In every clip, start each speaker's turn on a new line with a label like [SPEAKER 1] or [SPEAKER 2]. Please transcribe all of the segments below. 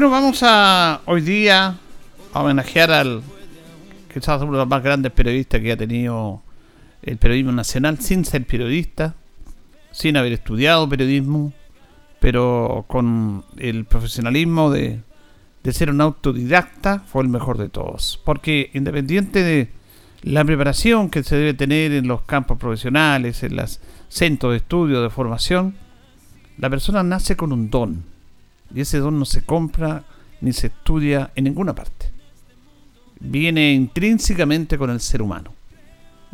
[SPEAKER 1] Bueno, vamos a hoy día a homenajear al quizás uno de los más grandes periodistas que ha tenido el periodismo nacional sin ser periodista, sin haber estudiado periodismo, pero con el profesionalismo de, de ser un autodidacta, fue el mejor de todos. Porque independiente de la preparación que se debe tener en los campos profesionales, en los centros de estudio, de formación, la persona nace con un don y ese don no se compra ni se estudia en ninguna parte. Viene intrínsecamente con el ser humano.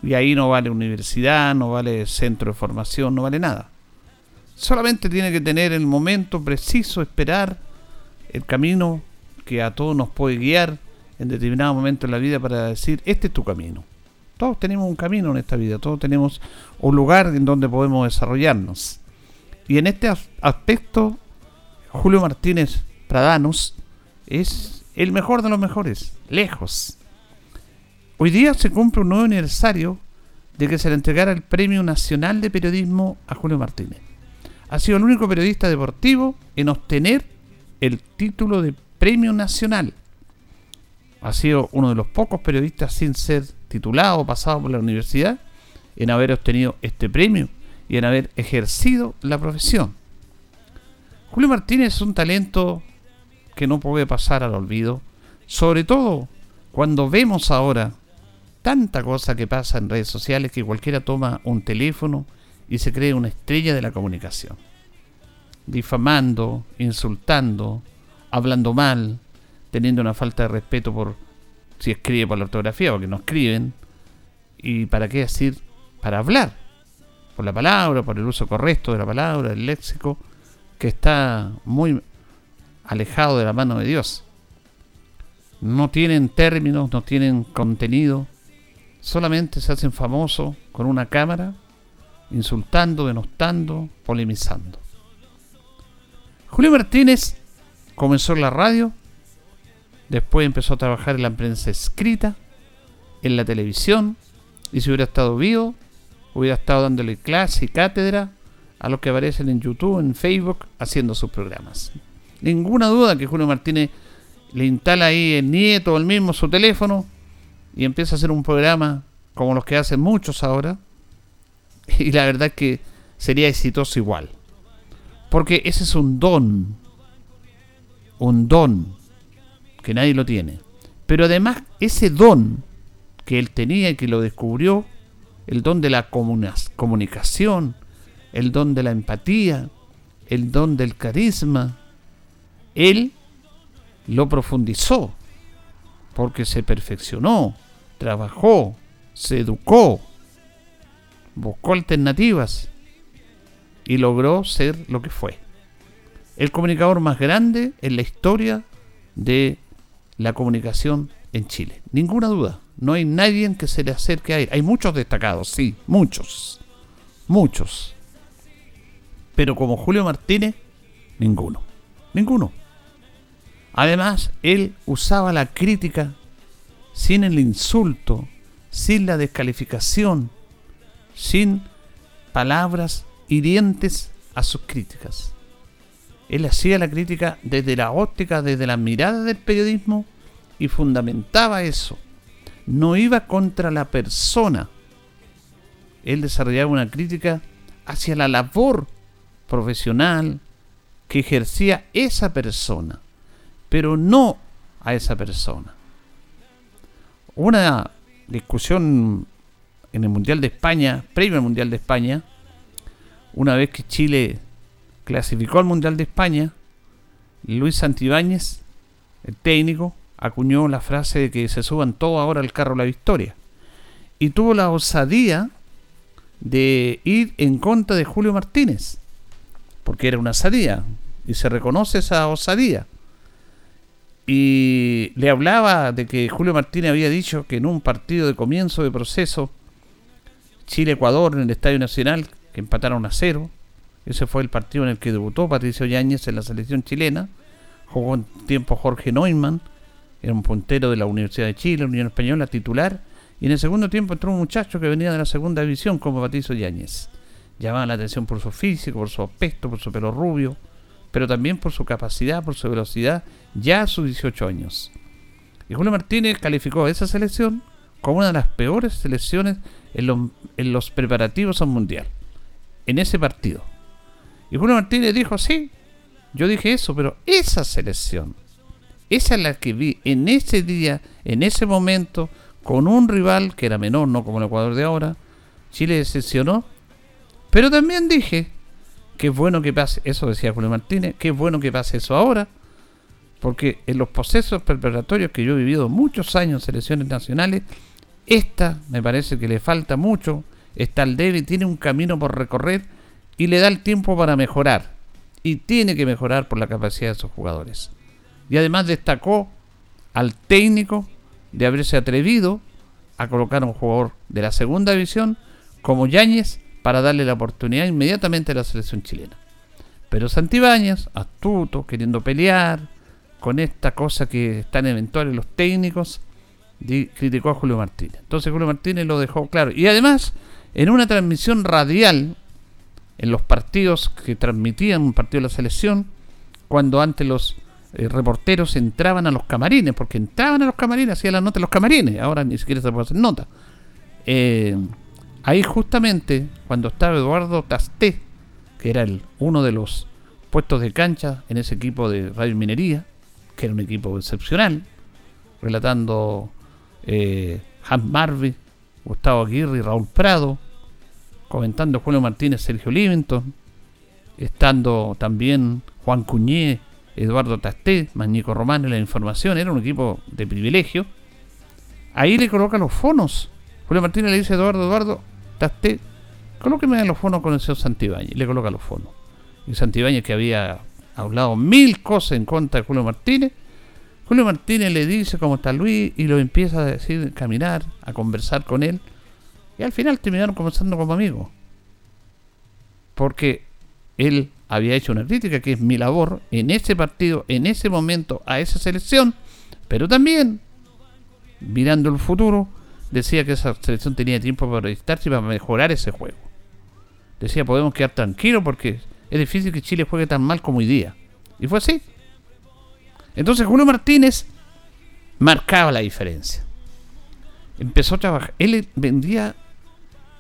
[SPEAKER 1] Y ahí no vale universidad, no vale centro de formación, no vale nada. Solamente tiene que tener el momento preciso, esperar el camino que a todos nos puede guiar en determinado momento en la vida para decir, este es tu camino. Todos tenemos un camino en esta vida, todos tenemos un lugar en donde podemos desarrollarnos. Y en este aspecto Julio Martínez Pradanos es el mejor de los mejores, lejos. Hoy día se cumple un nuevo aniversario de que se le entregara el Premio Nacional de Periodismo a Julio Martínez. Ha sido el único periodista deportivo en obtener el título de Premio Nacional. Ha sido uno de los pocos periodistas sin ser titulado o pasado por la universidad en haber obtenido este premio y en haber ejercido la profesión. Julio Martínez es un talento que no puede pasar al olvido, sobre todo cuando vemos ahora tanta cosa que pasa en redes sociales que cualquiera toma un teléfono y se cree una estrella de la comunicación. Difamando, insultando, hablando mal, teniendo una falta de respeto por si escribe por la ortografía, porque no escriben. ¿Y para qué decir? Para hablar. Por la palabra, por el uso correcto de la palabra, el léxico que está muy alejado de la mano de Dios. No tienen términos, no tienen contenido, solamente se hacen famosos con una cámara, insultando, denostando, polemizando. Julio Martínez comenzó en la radio, después empezó a trabajar en la prensa escrita, en la televisión, y si hubiera estado vivo, hubiera estado dándole clase y cátedra a los que aparecen en YouTube, en Facebook, haciendo sus programas. Ninguna duda que Julio Martínez le instala ahí el nieto o el mismo su teléfono y empieza a hacer un programa como los que hacen muchos ahora. Y la verdad es que sería exitoso igual. Porque ese es un don. Un don que nadie lo tiene. Pero además ese don que él tenía y que lo descubrió, el don de la comunicación, el don de la empatía, el don del carisma, él lo profundizó, porque se perfeccionó, trabajó, se educó, buscó alternativas y logró ser lo que fue. El comunicador más grande en la historia de la comunicación en Chile. Ninguna duda. No hay nadie que se le acerque a él. Hay muchos destacados, sí, muchos. Muchos. Pero como Julio Martínez, ninguno. Ninguno. Además, él usaba la crítica sin el insulto, sin la descalificación, sin palabras hirientes a sus críticas. Él hacía la crítica desde la óptica, desde la mirada del periodismo y fundamentaba eso. No iba contra la persona. Él desarrollaba una crítica hacia la labor profesional que ejercía esa persona, pero no a esa persona. Una discusión en el Mundial de España, previo al Mundial de España, una vez que Chile clasificó al Mundial de España, Luis Santibáñez, el técnico, acuñó la frase de que se suban todos ahora al carro la victoria. Y tuvo la osadía de ir en contra de Julio Martínez, porque era una osadía, y se reconoce esa osadía. Y le hablaba de que Julio Martínez había dicho que en un partido de comienzo de proceso, Chile-Ecuador en el Estadio Nacional, que empataron a cero, ese fue el partido en el que debutó Patricio Yáñez en la selección chilena, jugó en tiempo Jorge Neumann, era un puntero de la Universidad de Chile, Unión Española, titular, y en el segundo tiempo entró un muchacho que venía de la segunda división como Patricio Yáñez. Llamaba la atención por su físico, por su aspecto, por su pelo rubio, pero también por su capacidad, por su velocidad, ya a sus 18 años. Y Julio Martínez calificó a esa selección como una de las peores selecciones en, en los preparativos al Mundial, en ese partido. Y Julio Martínez dijo, sí, yo dije eso, pero esa selección, esa es la que vi en ese día, en ese momento, con un rival que era menor, no como el Ecuador de ahora, Chile decepcionó. Pero también dije que es bueno que pase, eso decía Julio Martínez, que es bueno que pase eso ahora, porque en los procesos preparatorios que yo he vivido muchos años en selecciones nacionales, esta me parece que le falta mucho, está al débil, tiene un camino por recorrer y le da el tiempo para mejorar. Y tiene que mejorar por la capacidad de sus jugadores. Y además destacó al técnico de haberse atrevido a colocar a un jugador de la segunda división como Yáñez para darle la oportunidad inmediatamente a la selección chilena. Pero Santibáñez, astuto, queriendo pelear con esta cosa que están eventuales los técnicos, criticó a Julio Martínez. Entonces Julio Martínez lo dejó claro. Y además, en una transmisión radial, en los partidos que transmitían un partido de la selección, cuando antes los eh, reporteros entraban a los camarines, porque entraban a los camarines, hacían la nota en los camarines, ahora ni siquiera se puede hacer nota. Eh, ahí justamente, cuando estaba Eduardo Tasté, que era uno de los puestos de cancha en ese equipo de Radio Minería, que era un equipo excepcional, relatando eh, Hans Marvey, Gustavo Aguirre Raúl Prado, comentando Julio Martínez, Sergio Livingston, estando también Juan Cuñé, Eduardo Tasté, Magnico Romano y la información, era un equipo de privilegio. Ahí le coloca los fonos. Julio Martínez le dice a Eduardo, Eduardo, Tasté, colóqueme los fonos con el señor Santibáñez. Le coloca los fonos. Y Santibáñez, que había hablado mil cosas en contra de Julio Martínez, Julio Martínez le dice cómo está Luis y lo empieza a decir, caminar, a conversar con él. Y al final terminaron conversando como amigos. Porque él había hecho una crítica, que es mi labor, en ese partido, en ese momento, a esa selección. Pero también, mirando el futuro, decía que esa selección tenía tiempo para estarse y para mejorar ese juego. Decía, podemos quedar tranquilos porque es difícil que Chile juegue tan mal como hoy día. Y fue así. Entonces Julio Martínez marcaba la diferencia. Empezó a trabajar. Él vendía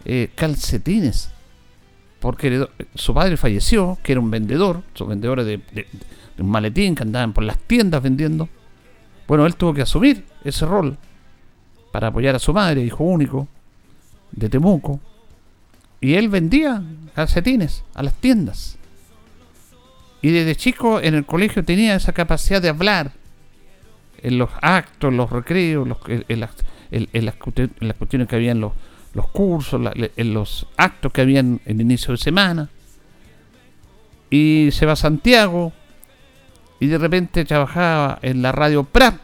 [SPEAKER 1] eh, calcetines. Porque su padre falleció, que era un vendedor, sus vendedores de, un maletín que andaban por las tiendas vendiendo. Bueno, él tuvo que asumir ese rol para apoyar a su madre, hijo único, de Temuco. Y él vendía calcetines a las tiendas. Y desde chico en el colegio tenía esa capacidad de hablar en los actos, los recreos, en, las, en las cuestiones que había en los, los cursos, en los actos que habían en inicio de semana. Y se va a Santiago y de repente trabajaba en la radio Prat.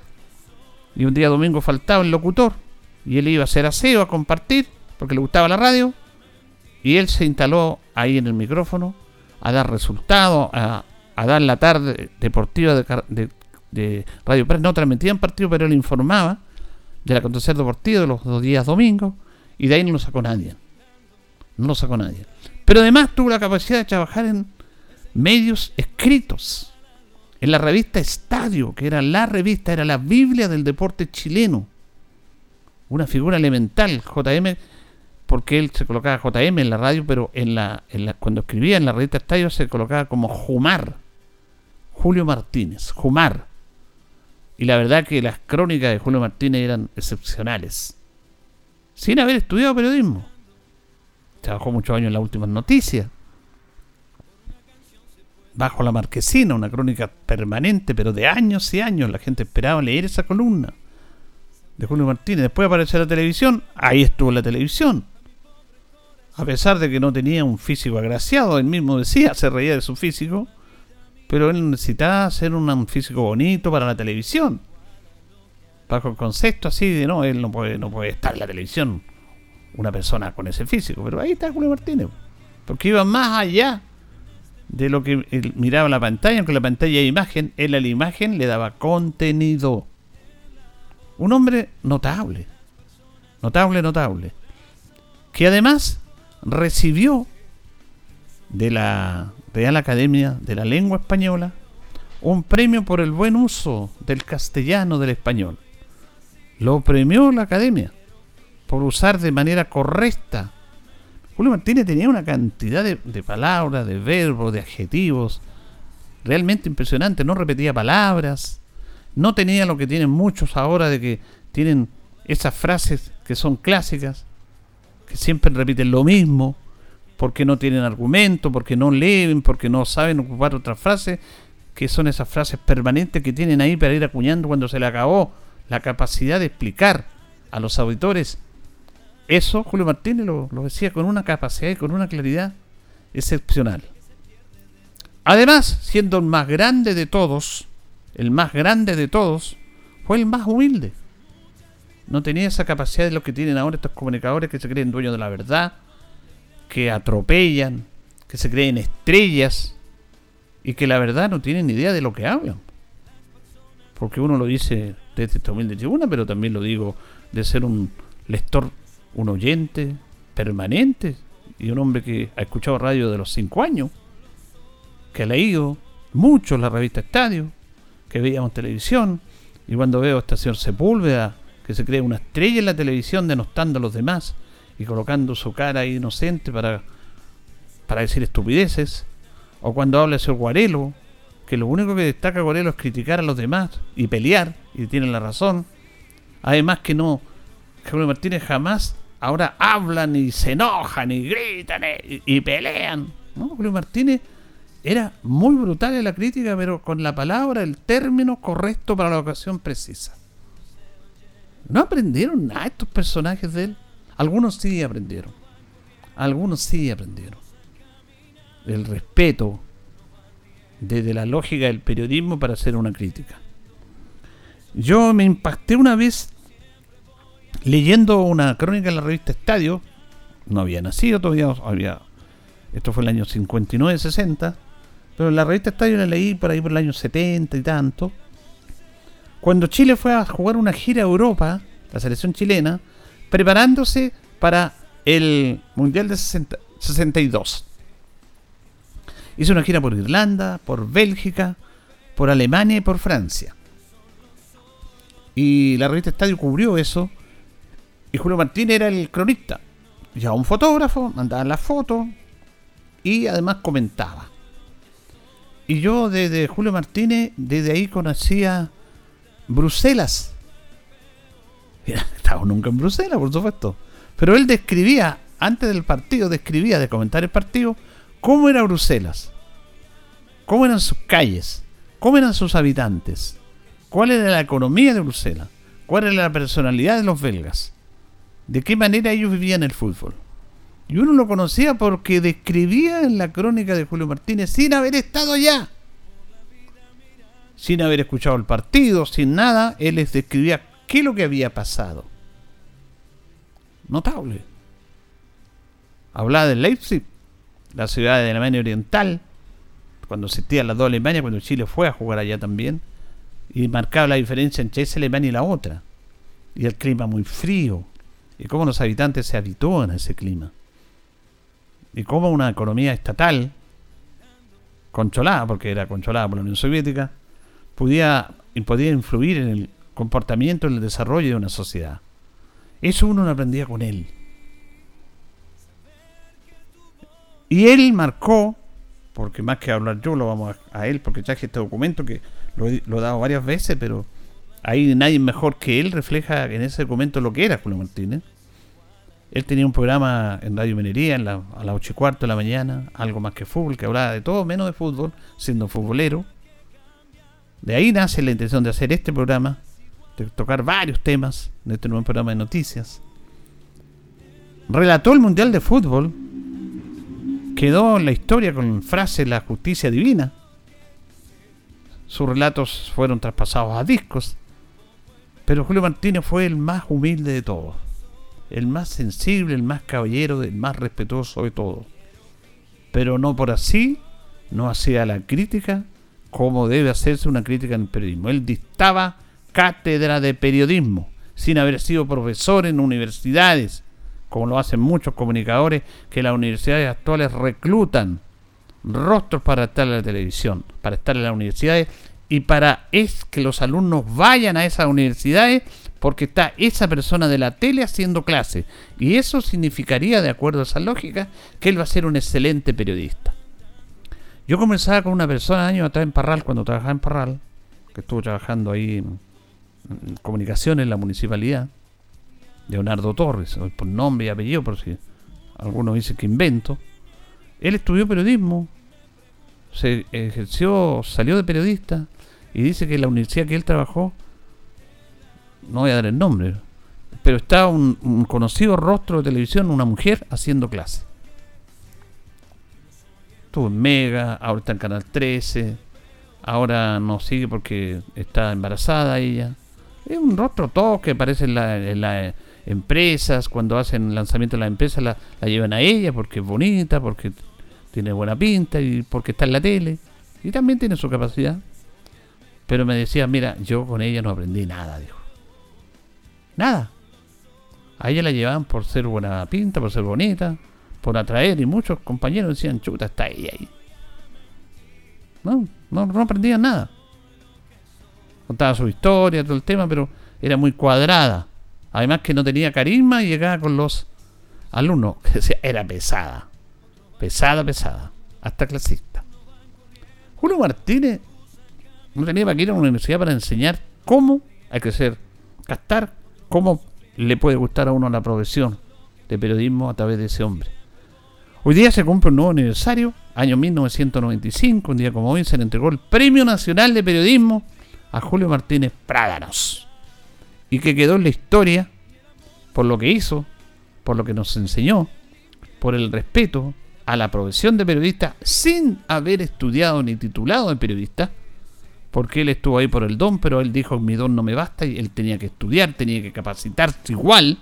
[SPEAKER 1] Y un día domingo faltaba el locutor y él iba a hacer aseo, a compartir, porque le gustaba la radio. Y él se instaló ahí en el micrófono a dar resultados, a, dar la tarde deportiva de, Radio Prat. No transmitían partido, pero él informaba del acontecer deportivo de los dos días domingos y de ahí no lo sacó nadie. No lo sacó nadie. Pero además tuvo la capacidad de trabajar en medios escritos. En la revista Estadio, que era la revista, era la Biblia del deporte chileno. Una figura elemental. JM porque él se colocaba JM en la radio, pero en la, en la cuando escribía en la revista Estadio se colocaba como Jumar. Julio Martínez, Jumar. Y la verdad que las crónicas de Julio Martínez eran excepcionales. Sin haber estudiado periodismo. Trabajó muchos años en las últimas noticias. Bajo la marquesina, una crónica permanente, pero de años y años. La gente esperaba leer esa columna de Julio Martínez. Después apareció la televisión. Ahí estuvo la televisión. A pesar de que no tenía un físico agraciado, él mismo decía, se reía de su físico pero él necesitaba ser un físico bonito para la televisión. Bajo el concepto así de no, él no puede, no puede estar en la televisión una persona con ese físico. Pero ahí está Julio Martínez. Porque iba más allá de lo que él miraba la pantalla, aunque la pantalla de imagen, él a la imagen le daba contenido. Un hombre notable. Notable, notable. Que además recibió de la Real Academia de la Lengua Española un premio por el buen uso del castellano del español. Lo premió la Academia por usar de manera correcta. Julio Martínez tenía una cantidad de, palabras, de verbos, de adjetivos realmente impresionante. No repetía palabras, no tenía lo que tienen muchos ahora de que tienen esas frases que son clásicas, que siempre repiten lo mismo porque no tienen argumento, porque no leen, porque no saben ocupar otras frases, que son esas frases permanentes que tienen ahí para ir acuñando cuando se le acabó la capacidad de explicar a los auditores. Eso Julio Martínez lo, decía con una capacidad y con una claridad excepcional. Además, siendo el más grande de todos, el más grande de todos, fue el más humilde. No tenía esa capacidad de lo que tienen ahora estos comunicadores que se creen dueños de la verdad, que atropellan, que se creen estrellas y que la verdad no tienen ni idea de lo que hablan. Porque uno lo dice desde esta humilde tribuna, pero también lo digo de ser un lector, un oyente permanente y un hombre que ha escuchado radio de los cinco años, que ha leído mucho la revista Estadio, que veíamos televisión, y cuando veo a esta señor Sepúlveda, que se cree una estrella en la televisión denostando a los demás, y colocando su cara inocente para, para decir estupideces. O cuando habla el Guarelo, que lo único que destaca Guarelo es criticar a los demás y pelear, y tienen la razón. Además que no, Julio Martínez jamás ahora hablan y se enojan y gritan y, pelean. ¿no? Julio Martínez era muy brutal en la crítica, pero con la palabra, el término correcto para la ocasión precisa. No aprendieron nada estos personajes de él. Algunos sí aprendieron. Algunos sí aprendieron. El respeto desde la lógica del periodismo para hacer una crítica. Yo me impacté una vez leyendo una crónica en la revista Estadio. No había nacido todavía. Esto fue el año 59-60. Pero la revista Estadio la leí por ahí por el año 70 y tanto. Cuando Chile fue a jugar una gira a Europa, la selección chilena, preparándose para el Mundial de 62. Hizo una gira por Irlanda, por Bélgica, por Alemania y por Francia. Y la revista Estadio cubrió eso. Y Julio Martínez era el cronista. Ya un fotógrafo, mandaba las fotos y además comentaba. Y yo desde Julio Martínez, desde ahí conocía Bruselas estaba nunca en Bruselas, por supuesto. Pero él describía, antes del partido, describía de comentar el partido, cómo era Bruselas. Cómo eran sus calles. Cómo eran sus habitantes. Cuál era la economía de Bruselas. Cuál era la personalidad de los belgas. De qué manera ellos vivían el fútbol. Y uno lo conocía porque describía en la crónica de Julio Martínez sin haber estado allá. Sin haber escuchado el partido, sin nada, él les describía ¿Qué es lo que había pasado? Notable. Hablaba de Leipzig, la ciudad de Alemania Oriental, cuando existían las dos Alemanias, cuando Chile fue a jugar allá también, y marcaba la diferencia entre esa Alemania y la otra. Y el clima muy frío, y cómo los habitantes se habitúan a ese clima. Y cómo una economía estatal, controlada, porque era controlada por la Unión Soviética, podía, podía influir en el comportamiento en el desarrollo de una sociedad. Eso uno lo aprendía con él. Y él marcó, porque más que hablar yo, lo vamos a, él, porque traje este documento que lo, lo, he dado varias veces, pero ahí nadie mejor que él refleja en ese documento lo que era Julio Martínez. Él tenía un programa en Radio Minería a las 8 y cuarto de la mañana, algo más que fútbol, que hablaba de todo menos de fútbol, siendo futbolero. De ahí nace la intención de hacer este programa, de tocar varios temas de este nuevo programa de noticias. Relató el Mundial de Fútbol, quedó en la historia con frase La justicia divina. Sus relatos fueron traspasados a discos, pero Julio Martínez fue el más humilde de todos el más sensible, el más caballero, el más respetuoso de todo. Pero no por así, no hacía la crítica como debe hacerse una crítica en el periodismo. Él dictaba cátedra de periodismo, sin haber sido profesor en universidades, como lo hacen muchos comunicadores que las universidades actuales reclutan rostros para estar en la televisión, para estar en las universidades y para es que los alumnos vayan a esas universidades porque está esa persona de la tele haciendo clase. Y eso significaría, de acuerdo a esa lógica, que él va a ser un excelente periodista. Yo comenzaba con una persona años atrás en Parral, cuando trabajaba en Parral, que estuvo trabajando ahí en, comunicación en la municipalidad, Leonardo Torres, por nombre y apellido, por si algunos dicen que invento. Él estudió periodismo, se ejerció, salió de periodista y dice que la universidad que él trabajó no voy a dar el nombre, pero está un, conocido rostro de televisión, una mujer haciendo clase. Estuvo en Mega, ahora está en Canal 13, ahora no sigue porque está embarazada ella. Es un rostro todo que aparece en, las empresas, cuando hacen lanzamiento de la empresa la, la llevan a ella porque es bonita, porque tiene buena pinta y porque está en la tele. Y también tiene su capacidad. Pero me decía, mira, yo con ella no aprendí nada, dijo. Nada. A ella la llevaban por ser buena pinta, por ser bonita, por atraer, y muchos compañeros decían, chuta, está ella ahí. No, no, no aprendían nada. Contaba su historia, todo el tema, pero era muy cuadrada. Además que no tenía carisma y llegaba con los alumnos. Que decía, era pesada. Pesada, pesada. Hasta clasista. Julio Martínez no tenía para ir a una universidad para enseñar cómo hay que gastar ¿Cómo le puede gustar a uno la profesión de periodismo a través de ese hombre? Hoy día se cumple un nuevo aniversario, año 1995, un día como hoy se le entregó el Premio Nacional de Periodismo a Julio Martínez Prádanos. Y que quedó en la historia por lo que hizo, por lo que nos enseñó, por el respeto a la profesión de periodista sin haber estudiado ni titulado de periodista porque él estuvo ahí por el don, pero él dijo mi don no me basta y él tenía que estudiar, tenía que capacitarse igual.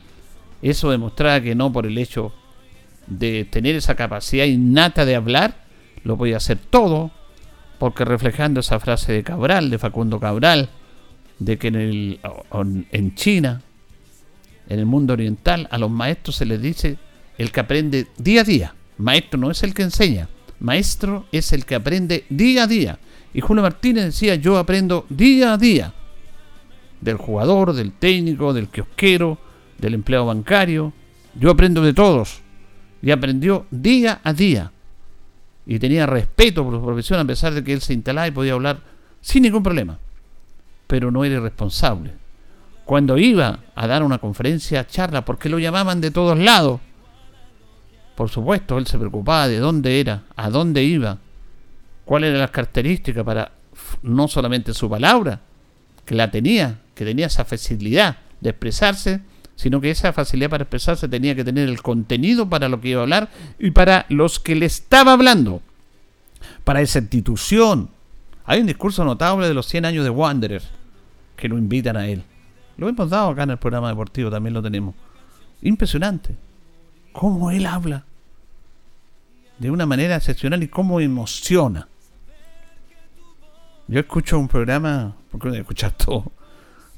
[SPEAKER 1] Eso demostraba que no por el hecho de tener esa capacidad innata de hablar, lo podía hacer todo, porque reflejando esa frase de Cabral, de Facundo Cabral, de que en, el, en China, en el mundo oriental, a los maestros se les dice el que aprende día a día. Maestro no es el que enseña, maestro es el que aprende día a día. Y Julio Martínez decía, yo aprendo día a día del jugador, del técnico, del kiosquero, del empleado bancario. Yo aprendo de todos. Y aprendió día a día. Y tenía respeto por su profesión a pesar de que él se instalaba y podía hablar sin ningún problema. Pero no era irresponsable. Cuando iba a dar una conferencia, charla, porque lo llamaban de todos lados. Por supuesto, él se preocupaba de dónde era, a dónde iba, cuáles eran las características para no solamente su palabra, que la tenía, que tenía esa facilidad de expresarse, sino que esa facilidad para expresarse tenía que tener el contenido para lo que iba a hablar y para los que le estaba hablando, para esa institución. Hay un discurso notable de los 100 años de Wanderer que lo invitan a él. Lo hemos dado acá en el programa deportivo, también lo tenemos. Impresionante. Cómo él habla. De una manera excepcional y cómo emociona. Yo escucho un programa, porque no escuchar todo,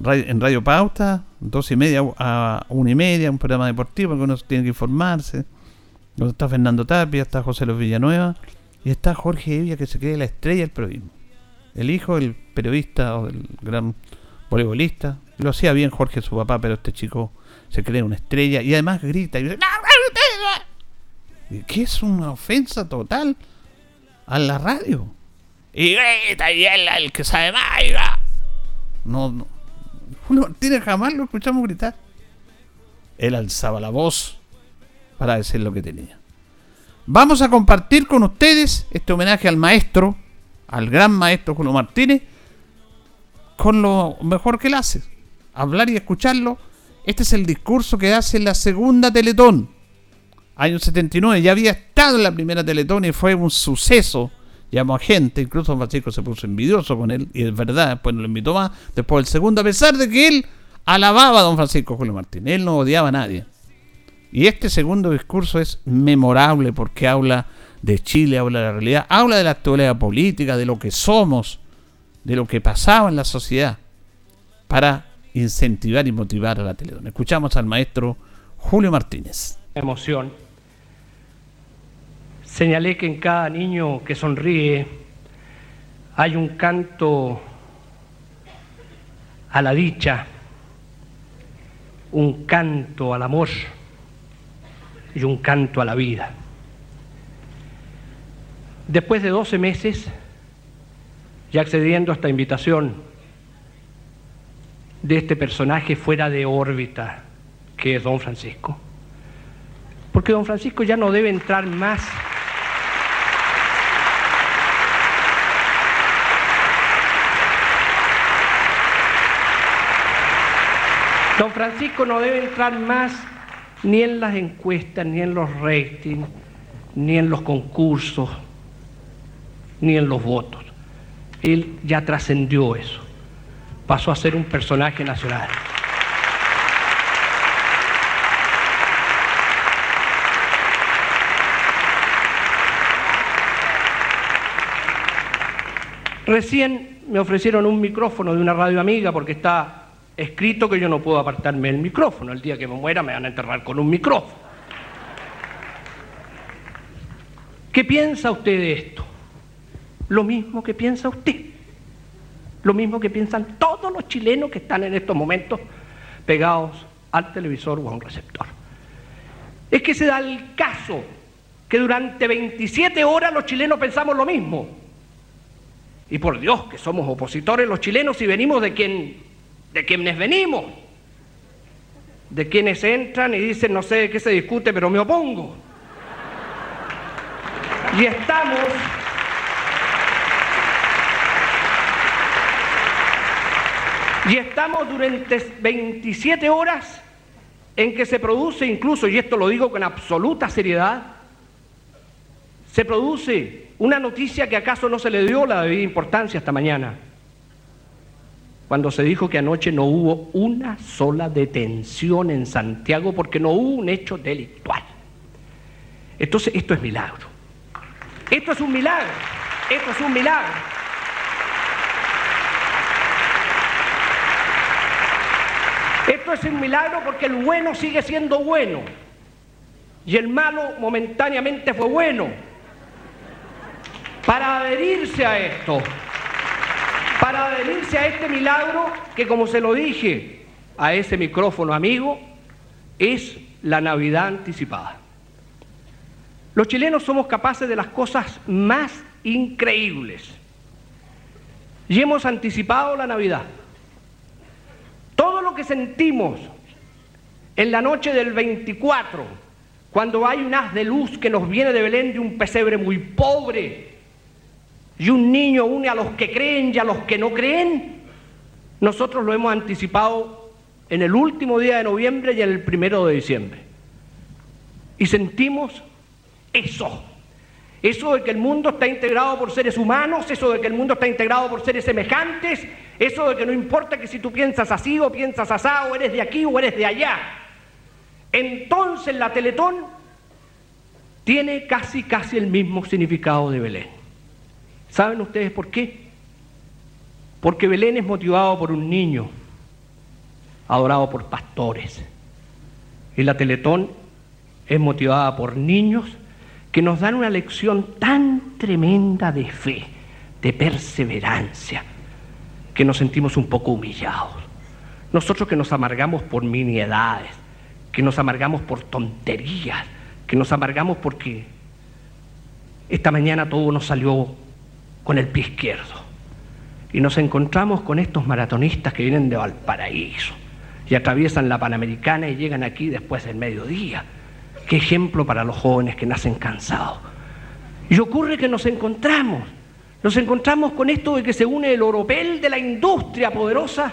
[SPEAKER 1] en Radio Pauta, dos y media a una y media, un programa deportivo, porque uno tiene que informarse. Donde está Fernando Tapia, está José Luis Villanueva y está Jorge Evia, que se cree la estrella del periodismo. El hijo del periodista o del gran voleibolista. Lo hacía bien Jorge, su papá, pero este chico se cree una estrella y además grita y dice, que es una ofensa total a la radio. Y grita, y él el que sabe más. No, no. Julio Martínez jamás lo escuchamos gritar. Él alzaba la voz para decir lo que tenía. Vamos a compartir con ustedes este homenaje al maestro, al gran maestro Julio Martínez, con lo mejor que él hace. Hablar y escucharlo. Este es el discurso que hace en la segunda Teletón. Año 79. Ya había estado en la primera Teletón y fue un suceso. Llamó a gente, incluso Francisco se puso envidioso con él, y es verdad, después no lo invitó más. Después el segundo, a pesar de que él alababa a don Francisco Julio Martínez, él no odiaba a nadie. Y este segundo discurso es memorable porque habla de Chile, habla de la realidad, habla de la actualidad política, de lo que somos, de lo que pasaba en la sociedad, para incentivar y motivar a la Teledón. Escuchamos al maestro Julio Martínez.
[SPEAKER 2] Emoción. Señalé que en cada niño que sonríe hay un canto a la dicha, un canto al amor y un canto a la vida. Después de 12 meses, ya accediendo a esta invitación de este personaje fuera de órbita, que es don Francisco, porque don Francisco ya no debe entrar más Don Francisco no debe entrar más ni en las encuestas, ni en los ratings, ni en los concursos, ni en los votos. Él ya trascendió eso. Pasó a ser un personaje nacional. Recién me ofrecieron un micrófono de una radio amiga porque está escrito que yo no puedo apartarme del micrófono. El día que me muera me van a enterrar con un micrófono. ¿Qué piensa usted de esto? Lo mismo que piensa usted. Lo mismo que piensan todos los chilenos que están en estos momentos pegados al televisor o a un receptor. Es que se da el caso que durante 27 horas los chilenos pensamos lo mismo. Y por Dios que somos opositores los chilenos y venimos de quien de quienes venimos, de quienes entran y dicen no sé de qué se discute, pero me opongo. Y estamos y estamos durante 27 horas en que se produce incluso, y esto lo digo con absoluta seriedad, se produce una noticia que acaso no se le dio la debida importancia esta mañana cuando se dijo que anoche no hubo una sola detención en Santiago porque no hubo un hecho delictual. Entonces, esto es milagro. Esto es un milagro. Esto es un milagro. Esto es un milagro porque el bueno sigue siendo bueno y el malo momentáneamente fue bueno. Para adherirse a esto, para adherirse a este milagro que, como se lo dije a ese micrófono amigo, es la Navidad anticipada. Los chilenos somos capaces de las cosas más increíbles y hemos anticipado la Navidad. Todo lo que sentimos en la noche del 24, cuando hay un haz de luz que nos viene de Belén de un pesebre muy pobre, y un niño une a los que creen y a los que no creen, nosotros lo hemos anticipado en el último día de noviembre y en el primero de diciembre. Y sentimos eso. Eso de que el mundo está integrado por seres humanos, eso de que el mundo está integrado por seres semejantes, eso de que no importa que si tú piensas así o piensas asá, o eres de aquí o eres de allá. Entonces la Teletón tiene casi, casi el mismo significado de Belén. ¿Saben ustedes por qué? Porque Belén es motivado por un niño, adorado por pastores. Y la Teletón es motivada por niños que nos dan una lección tan tremenda de fe, de perseverancia, que nos sentimos un poco humillados. Nosotros que nos amargamos por miniedades, que nos amargamos por tonterías, que nos amargamos porque esta mañana todo nos salió con el pie izquierdo. Y nos encontramos con estos maratonistas que vienen de Valparaíso y atraviesan la Panamericana y llegan aquí después del mediodía. Qué ejemplo para los jóvenes que nacen cansados. Y ocurre que nos encontramos, nos encontramos con esto de que se une el oropel de la industria poderosa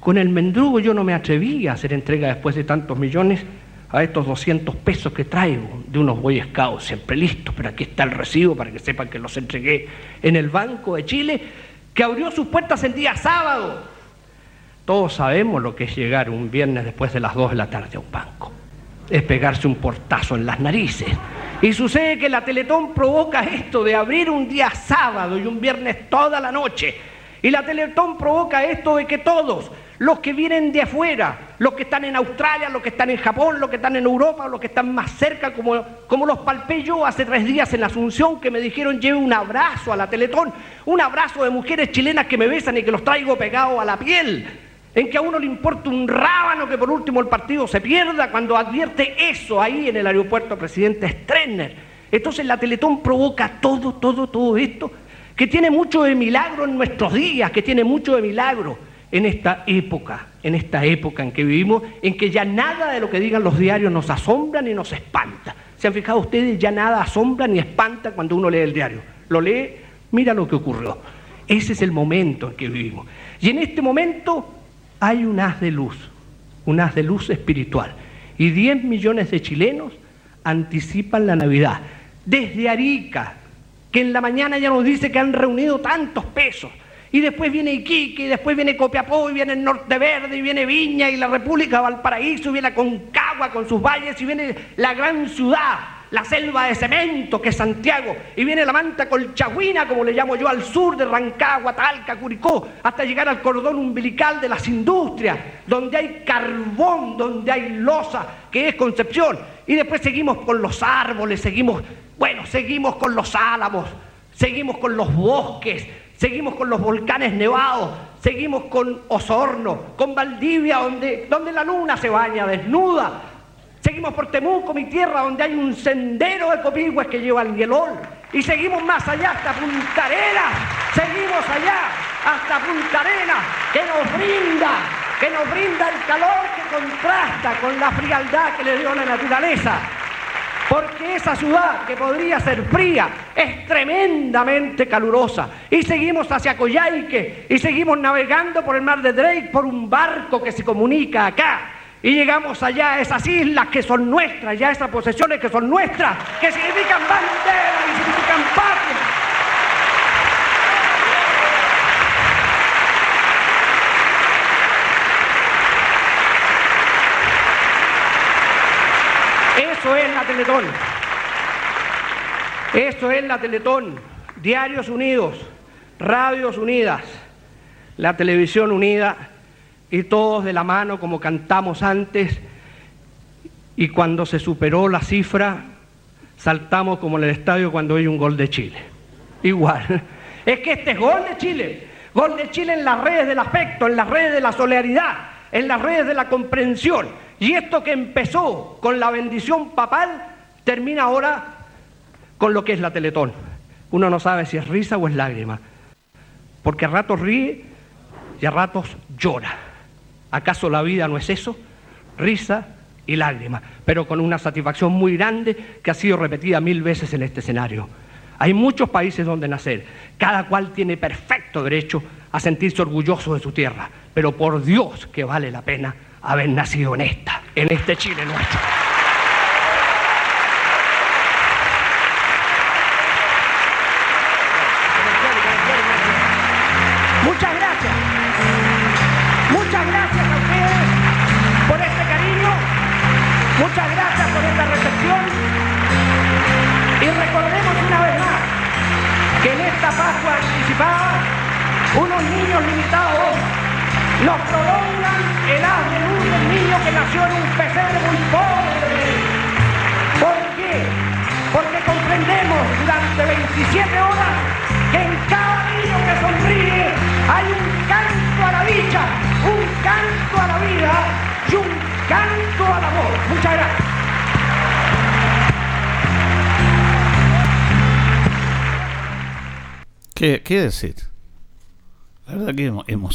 [SPEAKER 2] con el mendrugo. Yo no me atreví a hacer entrega después de tantos millones a estos 200 pesos que traigo de unos Boy Scouts, siempre listos, pero aquí está el recibo para que sepan que los entregué en el Banco de Chile, que abrió sus puertas el día sábado. Todos sabemos lo que es llegar un viernes después de las 2 de la tarde a un banco. Es pegarse un portazo en las narices. Y sucede que la Teletón provoca esto de abrir un día sábado y un viernes toda la noche. Y la Teletón provoca esto de que todos, los que vienen de afuera, los que están en Australia, los que están en Japón, los que están en Europa, los que están más cerca, como, como los palpé yo hace tres días en Asunción, que me dijeron lleve un abrazo a la Teletón, un abrazo de mujeres chilenas que me besan y que los traigo pegados a la piel, en que a uno le importa un rábano que por último el partido se pierda cuando advierte eso ahí en el aeropuerto presidente Strenner. Entonces la Teletón provoca todo, todo, todo esto, que tiene mucho de milagro en nuestros días, que tiene mucho de milagro en esta época, en esta época en que vivimos, en que ya nada de lo que digan los diarios nos asombra ni nos espanta. ¿Se han fijado ustedes? Ya nada asombra ni espanta cuando uno lee el diario. Lo lee, mira lo que ocurrió. Ese es el momento en que vivimos. Y en este momento hay un haz de luz, un haz de luz espiritual. Y 10 millones de chilenos anticipan la Navidad. Desde Arica, que en la mañana ya nos dice que han reunido tantos pesos y después viene Iquique, y después viene Copiapó, y viene el Norte Verde, y viene Viña, y la República Valparaíso, y viene Concagua con sus valles, y viene la gran ciudad, la selva de cemento que es Santiago, y viene la manta colchagüina, como le llamo yo, al sur de Rancagua, Talca, Curicó, hasta llegar al cordón umbilical de las industrias, donde hay carbón, donde hay losa, que es Concepción. Y después seguimos con los árboles, seguimos, bueno, seguimos con los álamos, seguimos con los bosques, seguimos con los volcanes nevados, seguimos con Osorno, con Valdivia, donde, donde la luna se baña desnuda, seguimos por Temuco, mi tierra, donde hay un sendero de copigües que lleva al hielol, y seguimos más allá hasta Punta Arenas, seguimos allá hasta Punta Arenas, que nos brinda, que nos brinda el calor que contrasta con la frialdad que le dio la naturaleza porque esa ciudad que podría ser fría es tremendamente calurosa. Y seguimos hacia Coyhaique y seguimos navegando por el mar de Drake por un barco que se comunica acá. Y llegamos allá a esas islas que son nuestras, ya esas posesiones que son nuestras, que significan bandera y significan patria. Eso es la Teletón. Eso es la Teletón. Diarios Unidos, Radios Unidas, la televisión unida y todos de la mano como cantamos antes. Y cuando se superó la cifra, saltamos como en el estadio cuando hay un gol de Chile. Igual. Es que este es gol de Chile. Gol de Chile en las redes del afecto, en las redes de la solidaridad, en las redes de la comprensión. Y esto que empezó con la bendición papal, termina ahora con lo que es la teletón. Uno no sabe si es risa o es lágrima, porque a ratos ríe y a ratos llora. ¿Acaso la vida no es eso? Risa y lágrima, pero con una satisfacción muy grande que ha sido repetida mil veces en este escenario. Hay muchos países donde nacer, cada cual tiene perfecto derecho a sentirse orgulloso de su tierra, pero por Dios que vale la pena haber nacido en esta, en este Chile nuestro.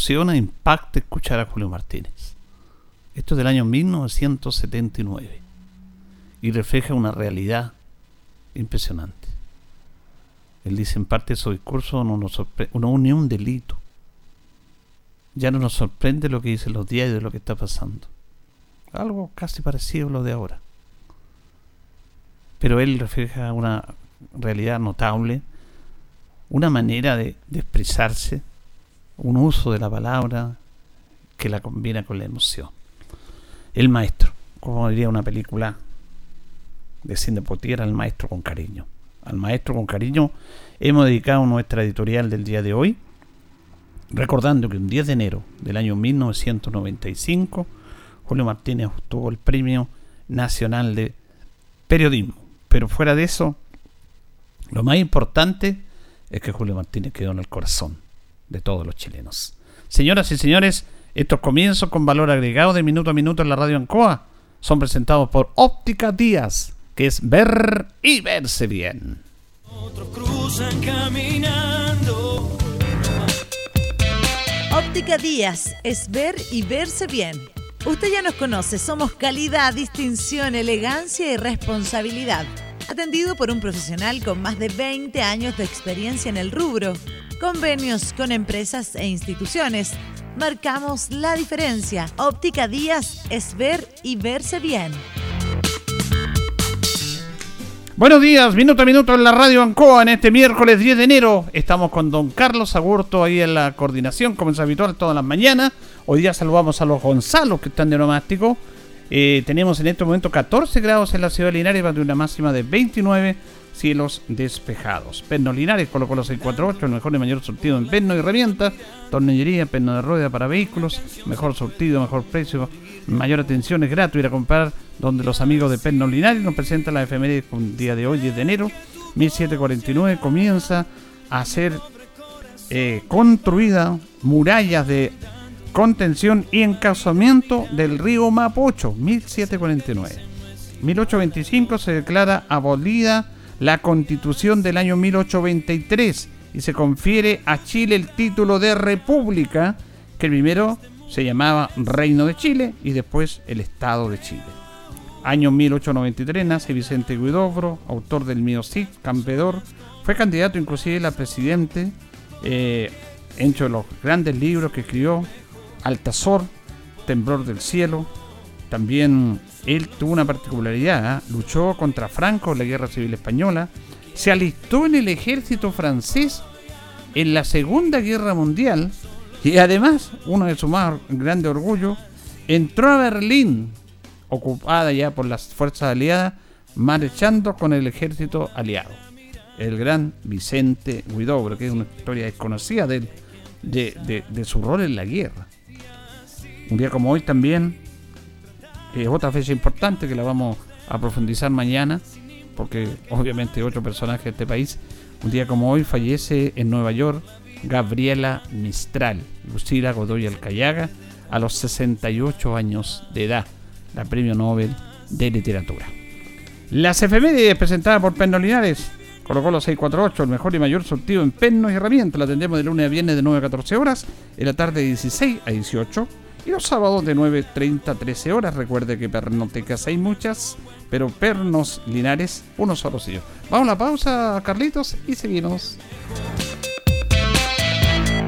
[SPEAKER 1] Que emociona, impacta escuchar a Julio Martínez. Esto es del año 1979 y refleja una realidad impresionante. Él dice en parte de su discurso no nos no une un delito. Ya no nos sorprende lo que dicen los diarios de lo que está pasando. Algo casi parecido a lo de ahora. Pero él refleja una realidad notable, una manera de, de expresarse, un uso de la palabra que la combina con la emoción. El maestro, como diría una película de cine potiera, al maestro con cariño. Al maestro con cariño hemos dedicado nuestra editorial del día de hoy, recordando que un 10 de enero del año 1995, Julio Martínez obtuvo el Premio Nacional de Periodismo. Pero fuera de eso, lo más importante es que Julio Martínez quedó en el corazón de todos los chilenos. Señoras y señores, estos comienzos con valor agregado de minuto a minuto en la radio Ancoa son presentados por Óptica Díaz, que es ver y verse bien. Otros cruzan
[SPEAKER 3] caminando. Óptica Díaz es ver y verse bien. Usted ya nos conoce, somos calidad, distinción, elegancia y responsabilidad. Atendido por un profesional con más de 20 años de experiencia en el rubro. Convenios con empresas e instituciones marcamos la diferencia. Óptica Díaz es ver y verse bien.
[SPEAKER 1] Buenos días, minuto a minuto en la radio Ancoa en este miércoles 10 de enero. Estamos con don Carlos Agurto ahí en la coordinación, como es habitual todas las mañanas. Hoy día saludamos a los Gonzalos que están de nomástico. Eh, tenemos en este momento 14 grados en la ciudad de Linares, de una máxima de 29 cielos despejados. Perno Linares colocó los 648, el mejor y mayor surtido en perno y herramientas, tornillería, perno de rueda para vehículos, mejor surtido, mejor precio, mayor atención es grato ir a comprar donde los amigos de Perno Linares nos presentan la efeméride con día de hoy, 10 de enero, 1749, comienza a ser eh, construida murallas de contención y encasamiento del río Mapocho, 1749. 1825 se declara abolida la constitución del año 1823 y se confiere a Chile el título de república, que primero se llamaba Reino de Chile y después el Estado de Chile. Año 1893 nace Vicente Guidobro, autor del Miocid, campeador, fue candidato inclusive a presidente, eh, entre los grandes libros que escribió, Altazor, Temblor del Cielo, también él tuvo una particularidad, ¿eh? luchó contra Franco en la Guerra Civil Española, se alistó en el ejército francés en la Segunda Guerra Mundial y además, uno de sus más grandes orgullos, entró a Berlín, ocupada ya por las fuerzas aliadas, marchando con el ejército aliado. El gran Vicente Huidobro, que es una historia desconocida de, de, de su rol en la guerra. Un día como hoy también es otra fecha importante que la vamos a profundizar mañana, porque obviamente otro personaje de este país, un día como hoy fallece en Nueva York Gabriela Mistral, Lucila Godoy Alcayaga, a los 68 años de edad, la premio Nobel de Literatura. Las efemérides presentadas por Perno Linares. Colocó los 648, el mejor y mayor surtido en pernos y herramientas. La atendemos de lunes a viernes de 9 a 14 horas, en la tarde de 16 a 18 y los sábados de 9.30 a 13 horas. Recuerde que pernotecas hay muchas, pero pernos linares, uno solo sí. Vamos a la pausa, Carlitos, y seguimos.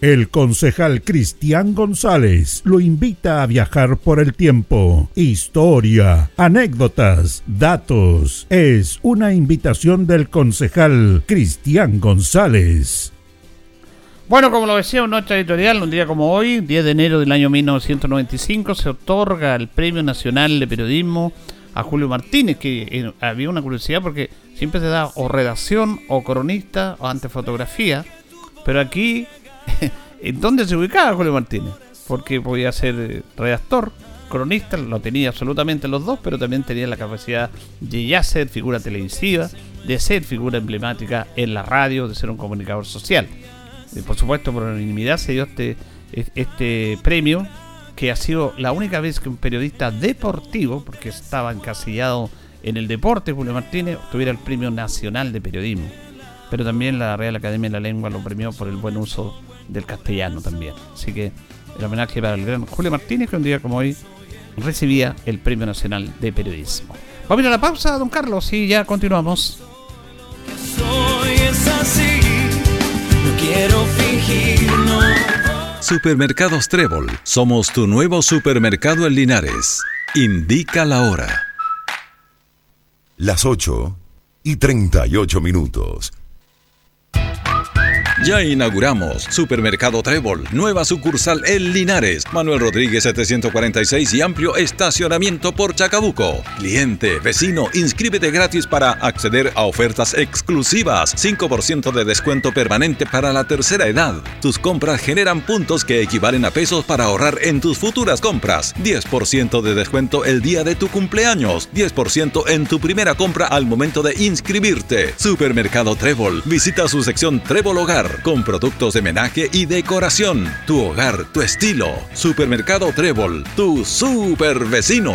[SPEAKER 4] El concejal Cristian González lo invita a viajar por el tiempo. Historia, anécdotas, datos. Es una invitación del concejal Cristian González.
[SPEAKER 1] Bueno, como lo decía en nuestra editorial, un día como hoy, 10 de enero del año 1995, se otorga el Premio Nacional de Periodismo a Julio Martínez, que eh, había una curiosidad porque siempre se da o redacción o cronista o antefotografía, pero aquí ¿En dónde se ubicaba Julio Martínez? Porque podía ser eh, redactor, cronista, lo tenía absolutamente los dos, pero también tenía la capacidad de ya ser figura televisiva, de ser figura emblemática en la radio, de ser un comunicador social. Y por supuesto, por unanimidad se dio este, este premio, que ha sido la única vez que un periodista deportivo, porque estaba encasillado en el deporte, Julio Martínez, tuviera el Premio Nacional de Periodismo. Pero también la Real Academia de la Lengua lo premió por el buen uso del castellano también. Así que el homenaje para el gran Julio Martínez, que un día como hoy recibía el Premio Nacional de Periodismo. Vamos a ir a la pausa, don Carlos, y ya continuamos.
[SPEAKER 5] Supermercados Trébol, somos tu nuevo supermercado en Linares. Indica la hora.
[SPEAKER 6] Las 8 y 38 minutos.
[SPEAKER 5] Ya inauguramos Supermercado Trébol, nueva sucursal en Linares, Manuel Rodríguez 746 y amplio estacionamiento por Chacabuco. Cliente, vecino, inscríbete gratis para acceder a ofertas exclusivas, 5% de descuento permanente para la tercera edad. Tus compras generan puntos que equivalen a pesos para ahorrar en tus futuras compras. 10% de descuento el día de tu cumpleaños, 10% en tu primera compra al momento de inscribirte. Supermercado Trébol, visita su sección Trébol Hogar con productos de menaje y decoración. Tu hogar, tu estilo. Supermercado Trébol, tu super vecino.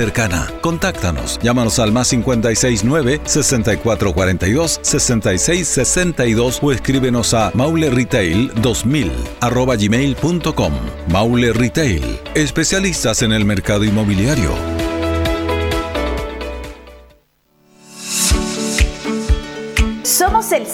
[SPEAKER 5] Contáctanos. Llámanos al más 569 6442 6662 o escríbenos a mauleretail 2000 arroba gmail.com. Maule Retail, especialistas en el mercado inmobiliario.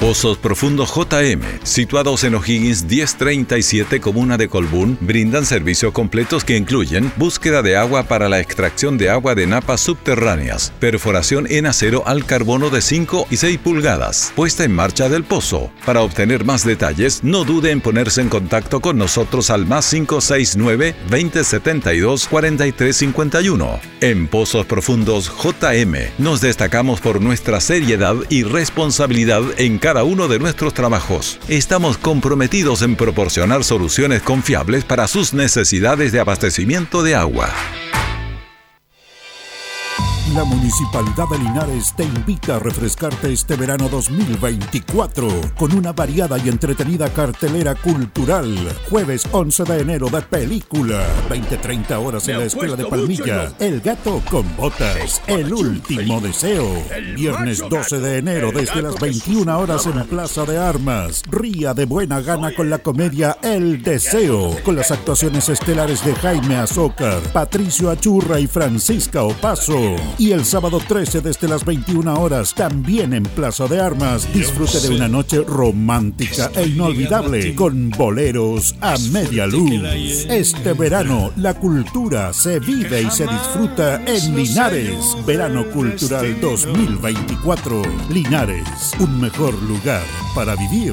[SPEAKER 5] Pozos Profundos JM, situados en O'Higgins 1037, comuna de Colbún, brindan servicios completos que incluyen búsqueda de agua para la extracción de agua de napas subterráneas, perforación en acero al carbono de 5 y 6 pulgadas, puesta en marcha del pozo. Para obtener más detalles, no dude en ponerse en contacto con nosotros al más 569 2072 4351. En Pozos Profundos JM nos destacamos por nuestra seriedad y responsabilidad en cada cada uno de nuestros trabajos. Estamos comprometidos en proporcionar soluciones confiables para sus necesidades de abastecimiento de agua.
[SPEAKER 4] La Municipalidad de Linares te invita a refrescarte este verano 2024 con una variada y entretenida cartelera cultural. Jueves 11 de enero de película, 20-30 horas en la Escuela de Palmilla. El gato con botas, El último deseo. Viernes 12 de enero desde las 21 horas en Plaza de Armas. Ría de buena gana con la comedia El Deseo, con las actuaciones estelares de Jaime Azócar, Patricio Achurra y Francisca Opaso. Y el sábado 13 desde las 21 horas, también en Plaza de Armas, disfrute de una noche romántica e inolvidable con boleros a media luz. Este verano, la cultura se vive y se disfruta en Linares. Verano Cultural 2024. Linares, un mejor lugar para vivir.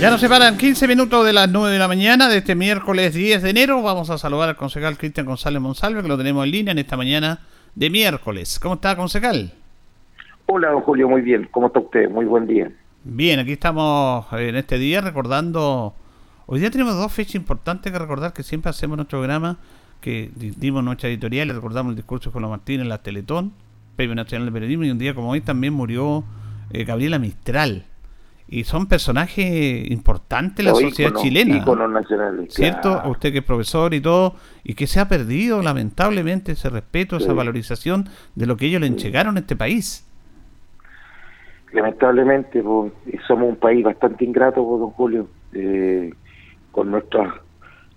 [SPEAKER 1] Ya nos separan 15 minutos de las 9 de la mañana de este miércoles 10 de enero. Vamos a saludar al concejal Cristian González Monsalve, que lo tenemos en línea en esta mañana de miércoles. ¿Cómo está, concejal?
[SPEAKER 7] Hola, don Julio, muy bien. ¿Cómo está usted? Muy buen día.
[SPEAKER 1] Bien, aquí estamos en este día recordando... Hoy día tenemos dos fechas importantes que recordar que siempre hacemos nuestro programa, que dimos nuestra editorial, recordamos el discurso de Juan Martín en la Teletón, Premio Nacional de Periodismo, y un día como hoy también murió eh, Gabriela Mistral y son personajes importantes en la sociedad chilena. ¿Cierto? Usted que es profesor y todo, y que se ha perdido lamentablemente ese respeto, esa valorización de lo que ellos le entregaron a este país.
[SPEAKER 7] Lamentablemente, somos un país bastante ingrato, don Julio, eh, con nuestras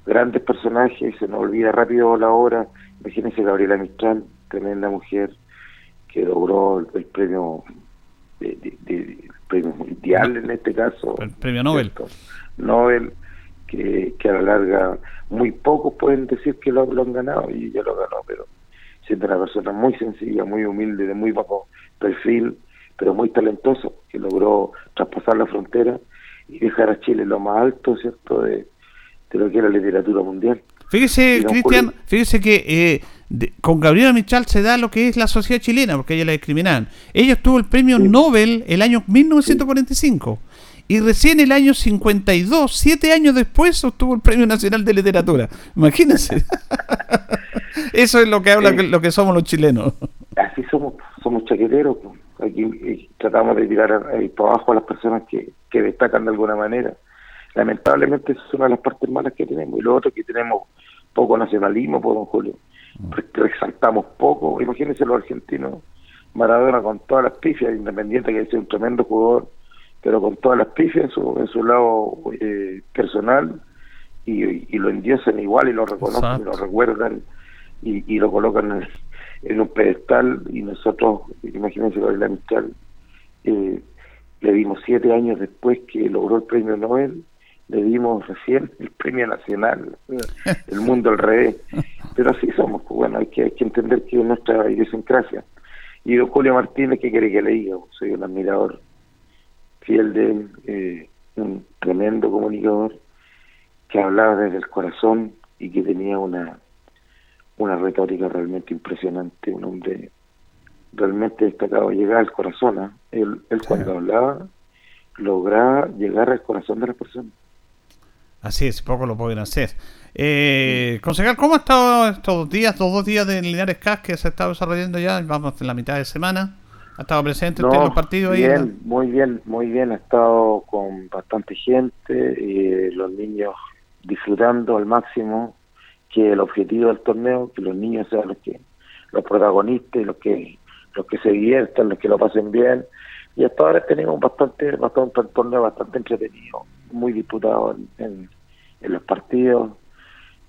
[SPEAKER 7] grandes personajes, se nos olvida rápido la hora. Imagínense Gabriela Mistral, tremenda mujer, que logró el, premio de, premio mundial en este caso.
[SPEAKER 1] El premio Nobel.
[SPEAKER 7] Nobel, que, que a la larga muy pocos pueden decir que lo, han ganado y ella lo ganó, pero siendo una persona muy sencilla, muy humilde, de muy bajo perfil, pero muy talentoso, que logró traspasar la frontera y dejar a Chile lo más alto, ¿cierto?, de, de lo que era la literatura mundial.
[SPEAKER 1] Fíjese, Cristian, fíjese que eh, con Gabriela Michal se da lo que es la sociedad chilena, porque ella la discriminaban. Ella obtuvo el premio Nobel el año 1945 y recién el año 52, siete años después, obtuvo el Premio Nacional de Literatura. Imagínense. Eso es lo que habla lo que somos los chilenos.
[SPEAKER 7] Así somos, somos chaqueteros. Aquí eh, tratamos de tirar ahí para abajo a las personas que, que destacan de alguna manera lamentablemente esa es una de las partes malas que tenemos. Y lo otro que tenemos poco nacionalismo, por pues, don Julio. Resaltamos poco. Imagínense los argentinos. Maradona con todas las pifias, independiente que es un tremendo jugador, pero con todas las pifias en su, en su lado eh, personal y, y, lo endiosan igual y lo reconocen y lo recuerdan y, y lo colocan en, un pedestal y nosotros, imagínense con la amistad, eh, le dimos siete años después que logró el premio Nobel le dimos recién el premio nacional, el mundo al revés. Pero así somos, pues bueno, hay que, hay que entender que es nuestra idiosincrasia. Y don Julio Martínez, ¿qué quiere que le diga? Soy un admirador fiel de él, eh, un tremendo comunicador que hablaba desde el corazón y que tenía una, una retórica realmente impresionante, un hombre realmente destacado, llegaba al corazón. ¿ah? Él, él cuando hablaba lograba llegar al corazón de las personas.
[SPEAKER 1] Así es, poco lo pueden hacer. Eh, concejal, ¿cómo ha estado estos dos días, dos, dos días de Linares CAS que se ha estado desarrollando ya? Vamos en la mitad de semana. ¿Ha estado presente usted en los partidos
[SPEAKER 7] bien,
[SPEAKER 1] ahí?
[SPEAKER 7] Muy bien, muy bien. Ha estado con bastante gente, y los niños disfrutando al máximo, que el objetivo del torneo, que los niños sean los que los protagonistas, los que los que se diviertan, los que lo pasen bien. Y hasta ahora tenemos bastante, bastante un torneo bastante entretenido muy disputado en, los partidos,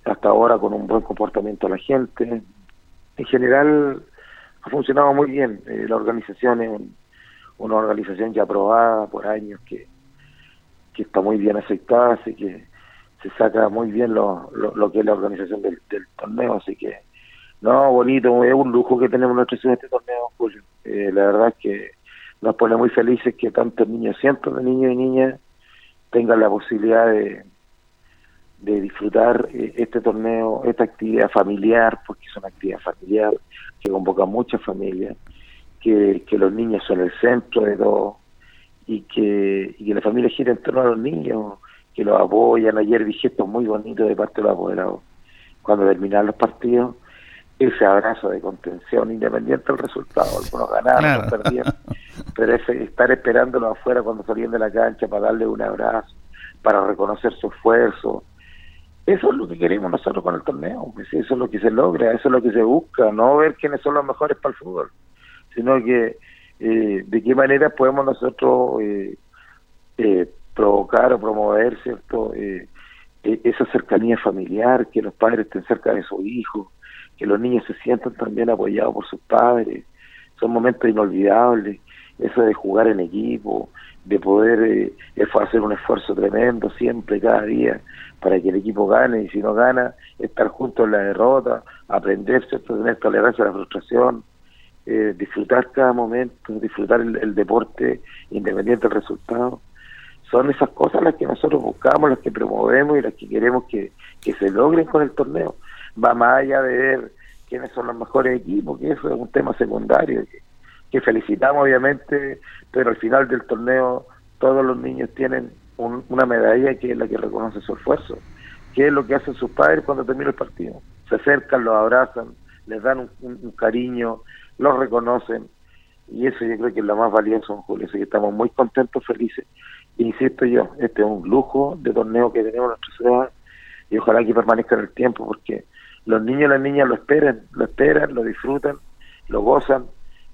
[SPEAKER 7] hasta ahora con un buen comportamiento de la gente. En general ha funcionado muy bien. Eh, la organización es una organización ya aprobada por años que, que está muy bien aceptada, así que se saca muy bien lo, lo, que es la organización del, torneo, así que no, bonito, es un lujo que tenemos nosotros en este torneo, Julio. Eh, la verdad es que nos pone muy felices que tantos niños, cientos de niños y niñas tengan la posibilidad de, de disfrutar eh, este torneo, esta actividad familiar, porque es una actividad familiar que convoca a muchas familias, que, que los niños son el centro de todo y que, y que la familia gira en torno a los niños, que los apoyan. Ayer vi gestos muy bonitos de parte de los apoderados. Cuando terminaron los partidos, ese abrazo de contención, independiente del resultado, algunos ganaron, otros perdieron, pero ese estar esperándolo afuera cuando salían de la cancha para darle un abrazo, para reconocer su esfuerzo, eso es lo que queremos nosotros con el torneo, pues eso es lo que se logra, eso es lo que se busca, no ver quiénes son los mejores para el fútbol, sino que eh, de qué manera podemos nosotros eh, eh, provocar o promover cierto e, esa cercanía familiar, que los padres estén cerca de sus hijos, que los niños se sientan también apoyados por sus padres. Son momentos inolvidables, eso de jugar en equipo, de poder eh, hacer un esfuerzo tremendo siempre, cada día, para que el equipo gane y si no gana, estar juntos en la derrota, aprender, ¿cierto? tener tolerancia a la frustración, eh, disfrutar cada momento, disfrutar el, deporte independiente del resultado. Son esas cosas las que nosotros buscamos, las que promovemos y las que queremos que, que se logren con el torneo va más allá de ver quiénes son los mejores equipos, que eso es un tema secundario, que, felicitamos obviamente, pero al final del torneo todos los niños tienen una medalla que es la que reconoce su esfuerzo, que es lo que hacen sus padres cuando termina el partido. Se acercan, los abrazan, les dan un, cariño, los reconocen, y eso yo creo que es lo más valioso, Julio, así que estamos muy contentos, felices. Insisto yo, este es un lujo de torneo que tenemos en nuestra ciudad y ojalá que permanezca en el tiempo porque los niños y las niñas lo esperan, lo esperan, lo disfrutan, lo gozan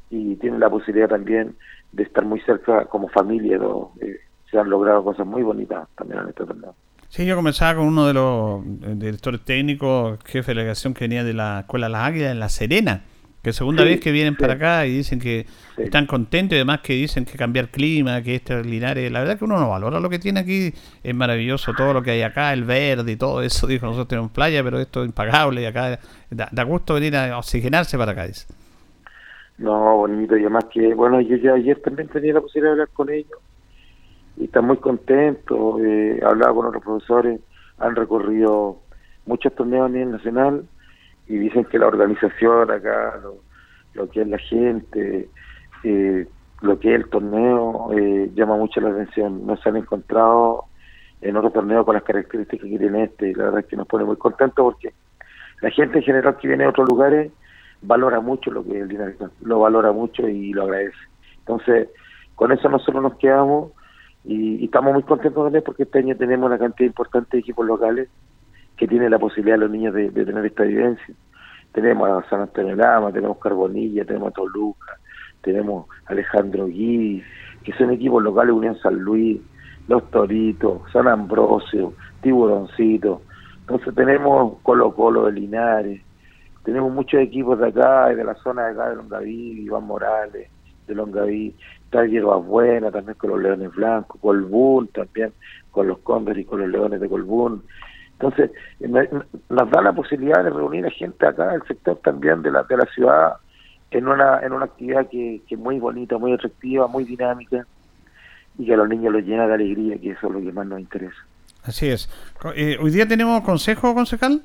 [SPEAKER 7] y tienen la posibilidad también de estar muy cerca como familia. Eh, se han logrado cosas muy bonitas también en este torneo.
[SPEAKER 1] Sí, yo comenzaba con uno de los eh, directores técnicos, jefe de delegación que venía de la Escuela Las Águilas en La Serena, que segunda vez que vienen para acá y dicen que están contentos y además que dicen que cambiar clima, que este Linares, la verdad que uno no valora lo que tiene aquí, es maravilloso todo lo que hay acá, el verde y todo eso, dijo, nosotros tenemos playa, pero esto es impagable y acá da, gusto venir a oxigenarse para acá, dice.
[SPEAKER 7] No, bonito, y además que, bueno, yo ya ayer también tenía la posibilidad de hablar con ellos y están muy contentos, eh, he hablado con otros profesores, han recorrido muchos torneos a nivel nacional y dicen que la organización acá, lo, que es la gente, eh, lo que es el torneo, eh, llama mucho la atención. No se han encontrado en otro torneo con las características que tiene este y la verdad es que nos pone muy contentos porque la gente en general que viene de otros lugares valora mucho lo que es el dinero, lo valora mucho y lo agradece. Entonces, con eso nosotros nos quedamos y, estamos muy contentos también porque este año tenemos una cantidad importante de equipos locales que tiene la posibilidad los niños de, tener esta vivencia. Tenemos a San Antonio Lama, tenemos Carbonilla, tenemos a Toluca, tenemos Alejandro Guí, que son equipos locales Unión San Luis, Los Toritos, San Ambrosio, Tiburoncito. Entonces tenemos Colo Colo de Linares, tenemos muchos equipos de acá de la zona de acá de Longaví, Iván Morales, de Longaví, está Buena también con los Leones Blancos, Colbún también con los Cóndores y con los Leones de Colbún. Entonces, nos da la posibilidad de reunir a gente acá del sector también de la, de la ciudad en una, en una actividad que, que es muy bonita, muy atractiva, muy dinámica y que a los niños los llena de alegría, que eso es lo que más nos interesa.
[SPEAKER 1] Así es. Eh, ¿Hoy día tenemos consejo, concejal?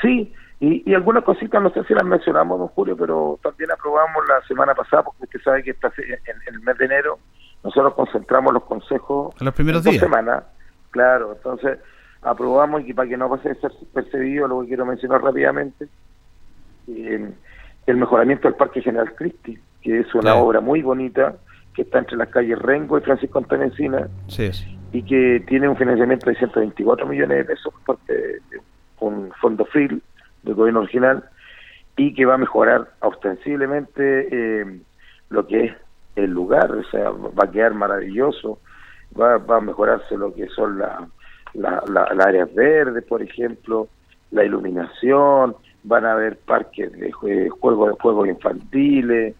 [SPEAKER 7] Sí, y, y, algunas cositas, no sé si las mencionamos, don Julio, pero también aprobamos la semana pasada, porque usted sabe que está en, el mes de enero nosotros concentramos los consejos
[SPEAKER 1] en los primeros
[SPEAKER 7] dos
[SPEAKER 1] días.
[SPEAKER 7] semanas, claro, entonces aprobamos y para que no pase de ser percibido, lo que quiero mencionar rápidamente, eh, el mejoramiento del Parque General Cristi, que es una obra muy bonita, que está entre las calles Rengo y Francisco Antonio Encina,
[SPEAKER 1] sí,
[SPEAKER 7] y que tiene un financiamiento de 124 millones de pesos por un fondo FRIL del gobierno original y que va a mejorar ostensiblemente eh, lo que es el lugar, o sea, va a quedar maravilloso, va, va a mejorarse lo que son la, las áreas verdes, por ejemplo, la iluminación, van a haber parques de juegos de juegos infantiles,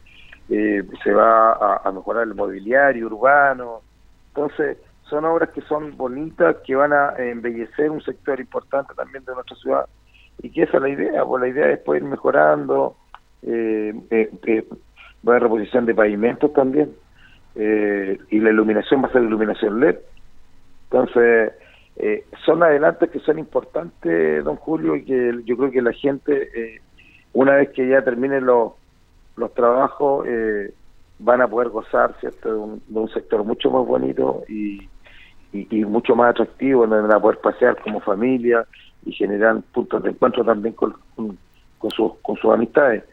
[SPEAKER 7] eh, se va a, mejorar el mobiliario urbano, entonces son obras que son bonitas, que van a embellecer un sector importante también de nuestra ciudad y que esa es la idea, pues la idea es poder ir mejorando, eh, eh, eh, va a haber reposición de pavimentos también, eh, y la iluminación va a ser iluminación LED. Entonces, eh, son adelantos que son importantes, don Julio, y que yo creo que la gente, eh, una vez que ya terminen los, los trabajos, eh, van a poder gozar ¿cierto? De, un, de un sector mucho más bonito y, y, mucho más atractivo, donde van a poder pasear como familia y generar puntos de encuentro también con, con, sus, con sus amistades.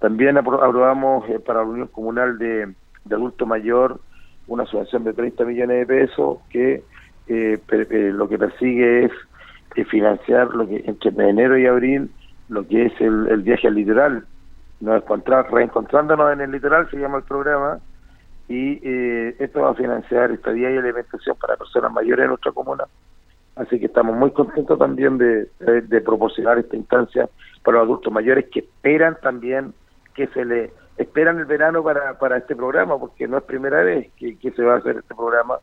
[SPEAKER 7] También aprobamos para la Unión Comunal de, de Adulto Mayor una subvención de 30 millones de pesos que eh, eh, lo que persigue es eh, financiar lo que entre enero y abril lo que es el, viaje al litoral. Nos encontrar, reencontrándonos en el litoral se llama el programa y eh, esto va a financiar estadía y alimentación para personas mayores en nuestra comuna. Así que estamos muy contentos también de, de, proporcionar esta instancia para los adultos mayores que esperan también que se le esperan el verano para, para este programa, porque no es primera vez que se va a hacer este programa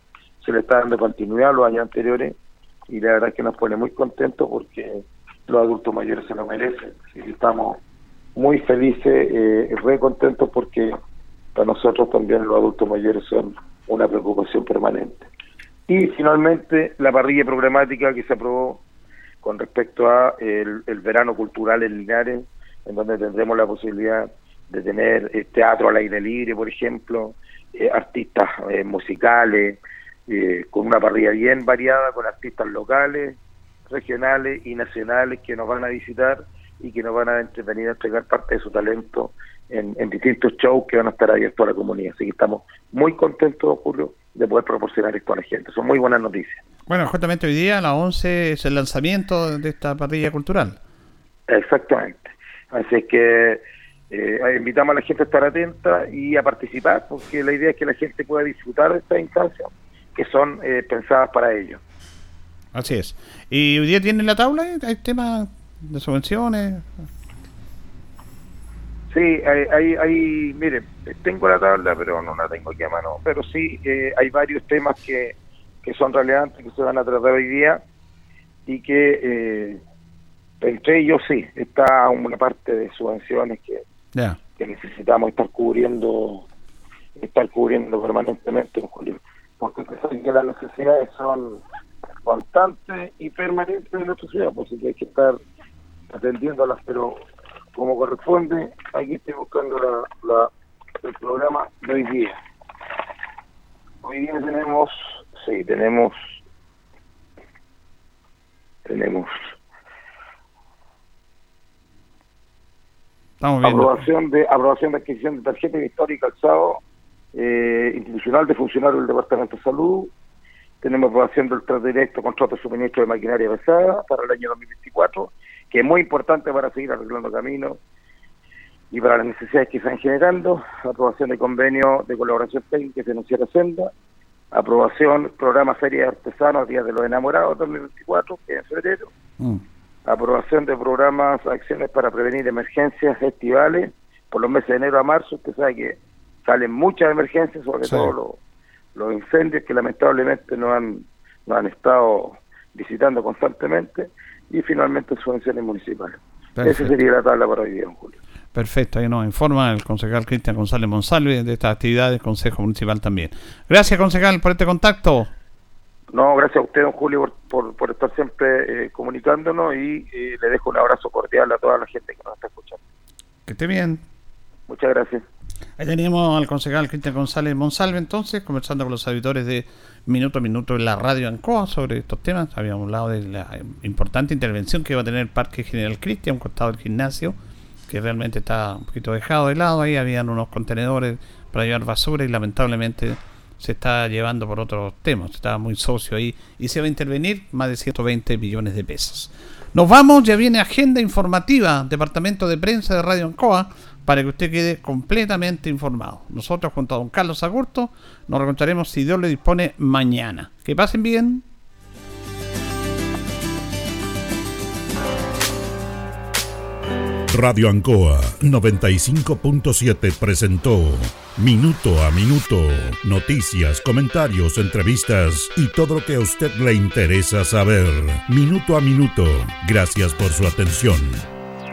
[SPEAKER 7] se le está dando continuidad a los años anteriores y la verdad que nos pone muy contentos porque los adultos mayores se lo merecen. Y estamos muy felices, eh, re contentos porque para nosotros también los adultos mayores son una preocupación permanente. Y finalmente la parrilla programática que se aprobó con respecto a el, verano cultural en Linares, en donde tendremos la posibilidad de tener eh, teatro al aire libre, por ejemplo, eh, artistas eh, musicales, eh, con una parrilla bien variada, con artistas locales, regionales y nacionales que nos van a visitar y que nos van a entretener a entregar parte de su talento en, distintos shows que van a estar abiertos a la comunidad. Así que estamos muy contentos, Julio, de poder proporcionar esto a la gente. Son muy buenas noticias.
[SPEAKER 1] Bueno, justamente hoy día a las 11 es el lanzamiento de esta parrilla cultural.
[SPEAKER 7] Exactamente. Así que eh, invitamos a la gente a estar atenta y a participar, porque la idea es que la gente pueda disfrutar de esta instancia que son eh, pensadas para ello.
[SPEAKER 1] Así es. ¿Y hoy día tienen la tabla? ¿Hay temas de subvenciones?
[SPEAKER 7] Sí, hay, hay, mire, tengo la tabla, pero no la tengo aquí a mano. Pero sí, eh, hay varios temas que, que son relevantes, que se van a tratar hoy día y que eh, entre ellos sí, está una parte de subvenciones que, que necesitamos estar cubriendo estar cubriendo permanentemente en Julio. Porque que las necesidades son constantes y permanentes en nuestra ciudad, pues hay que estar atendiéndolas, pero como corresponde, aquí estoy buscando la, el programa de hoy día. Hoy día tenemos, sí, tenemos, tenemos aprobación de aprobación de adquisición de tarjeta de historia y calzado eh, institucional de funcionarios del Departamento de Salud. Tenemos aprobación del trato directo contrato de suministro de maquinaria pesada para el año 2024 que es muy importante para seguir arreglando caminos y para las necesidades que están generando, aprobación de convenio de colaboración técnica financiera Senda, aprobación programa Feria de Artesanos Días de los Enamorados 2024, que es en febrero, mm. aprobación de programas, acciones para prevenir emergencias estivales por los meses de enero a marzo, usted sabe que salen muchas emergencias, sobre todo los, los incendios que lamentablemente no han, no han estado visitando constantemente, y finalmente subvenciones municipales. Esa sería la tabla para hoy día, Julio.
[SPEAKER 1] Perfecto, ahí nos informa el concejal Cristian González Monsalve de estas actividades del Consejo Municipal también. Gracias, concejal, por este contacto.
[SPEAKER 7] No, gracias a usted, don Julio, por, por, estar siempre eh, comunicándonos y eh, le dejo un abrazo cordial a toda la gente que nos está escuchando.
[SPEAKER 1] Que esté bien.
[SPEAKER 7] Muchas gracias.
[SPEAKER 1] Ahí teníamos al concejal Cristian González Monsalve, entonces, conversando con los auditores de Minuto a Minuto en la radio Ancoa sobre estos temas. Habíamos hablado de la importante intervención que va a tener el Parque General Cristian, costado del gimnasio, que realmente está un poquito dejado de lado. Ahí habían unos contenedores para llevar basura y lamentablemente se está llevando por otros temas. Está muy socio ahí y se va a intervenir más de 120 millones de pesos. Nos vamos, ya viene agenda informativa, Departamento de Prensa de Radio Ancoa para que usted quede completamente informado. Nosotros, junto a don Carlos Agurto, nos reencontraremos si Dios le dispone mañana. Que pasen bien.
[SPEAKER 4] Radio Ancoa 95.7 presentó Minuto a Minuto, noticias, comentarios, entrevistas y todo lo que a usted le interesa saber. Minuto a Minuto, gracias por su atención.